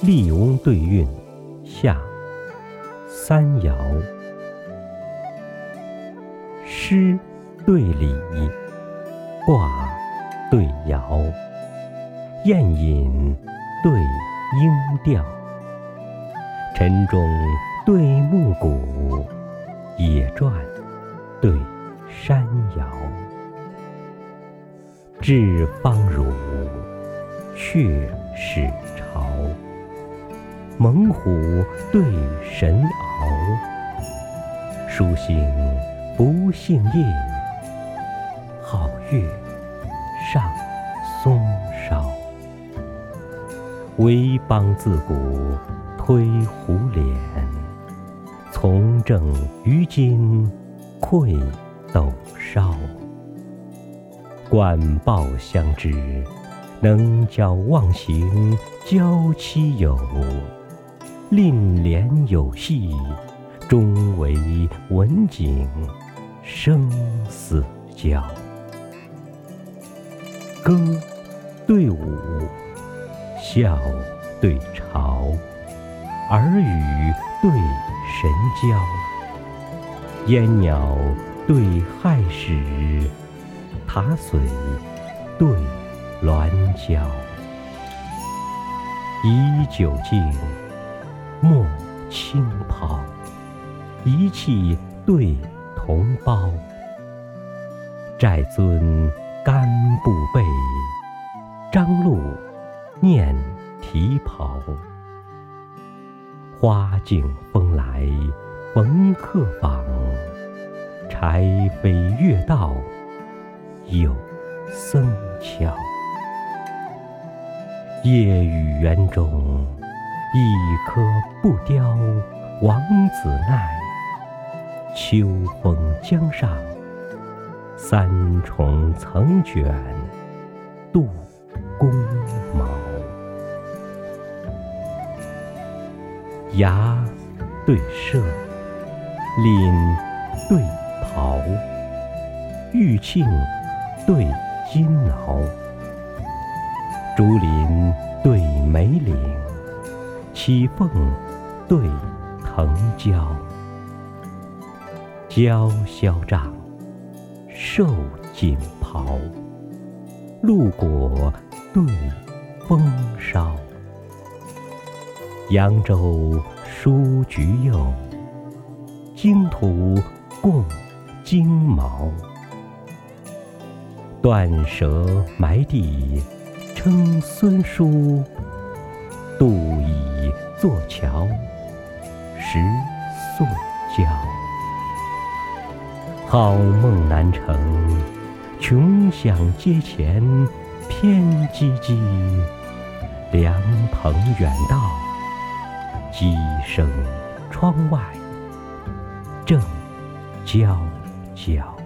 笠翁对韵下三爻，诗对礼，卦对爻，宴饮对音调，晨钟对暮鼓，野传对山摇，至方儒，却始朝。猛虎对神獒，书信不姓印，皓月上松梢。为邦自古推胡脸，从政于今愧斗烧。冠抱相知，能教忘形交妻友。令廉有戏，终为文景生死交。歌对舞，笑对嘲，耳语对神交。烟鸟对亥始，塔髓对鸾交。以酒敬。莫轻抛，一气对同胞。寨尊干布被，张禄念蹄袍。花径风来逢客访，柴扉月到有僧敲。夜雨园中。一棵不凋王子奈，秋风江上，三重层卷杜公茅。牙对舍，廪对袍，玉磬对金挠，竹林对梅岭。栖凤对腾蛟，蛟消帐，兽锦袍。鹿果对风梢，扬州书橘柚，荆土共金毛。断舌埋地称孙叔，杜以。座桥，识塑胶。好梦难成，穷想阶前偏唧唧。凉棚远道，鸡声窗外正悄悄。